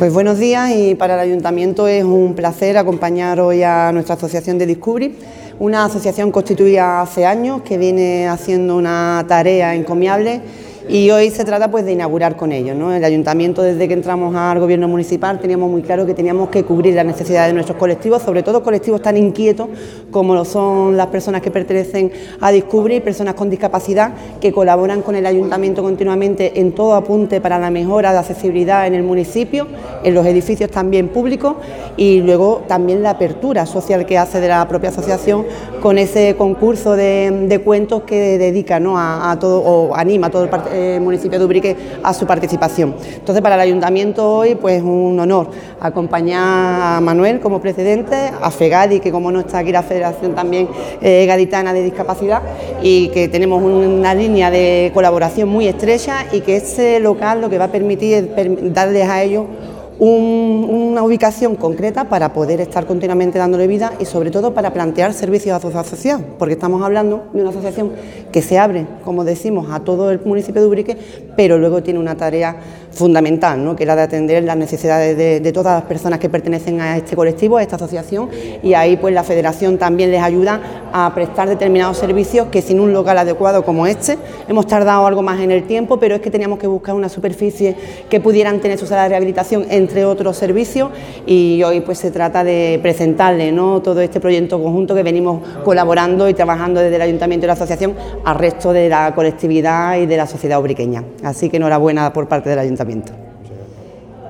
Pues buenos días y para el Ayuntamiento es un placer acompañar hoy a nuestra asociación de Discubri, una asociación constituida hace años que viene haciendo una tarea encomiable y hoy se trata pues de inaugurar con ellos. ¿no? El ayuntamiento desde que entramos al gobierno municipal teníamos muy claro que teníamos que cubrir las necesidades de nuestros colectivos, sobre todo colectivos tan inquietos como lo son las personas que pertenecen a Discubrir, personas con discapacidad que colaboran con el ayuntamiento continuamente en todo apunte para la mejora de accesibilidad en el municipio, en los edificios también públicos y luego también la apertura social que hace de la propia asociación con ese concurso de, cuentos que dedica ¿no? a, todo o anima a todo el municipio de Ubrique a su participación. Entonces, para el ayuntamiento hoy, pues un honor acompañar a Manuel como presidente, a FEGADI, que como no está aquí la Federación también eh, Gaditana de Discapacidad, y que tenemos una línea de colaboración muy estrecha y que ese local lo que va a permitir es darles a ellos una ubicación concreta para poder estar continuamente dándole vida y sobre todo para plantear servicios a su asociación, porque estamos hablando de una asociación que se abre, como decimos, a todo el municipio de Ubrique, pero luego tiene una tarea fundamental, ¿no? que es la de atender las necesidades de, todas las personas que pertenecen a este colectivo, a esta asociación, y ahí pues la federación también les ayuda a prestar determinados servicios que sin un local adecuado como este, hemos tardado algo más en el tiempo, pero es que teníamos que buscar una superficie que pudieran tener su sala de rehabilitación, entre otros servicios, y hoy pues se trata de presentarle ¿no? todo este proyecto conjunto que venimos colaborando y trabajando desde el Ayuntamiento y la Asociación al resto de la colectividad y de la sociedad obriqueña. Así que enhorabuena por parte del Ayuntamiento pensamiento.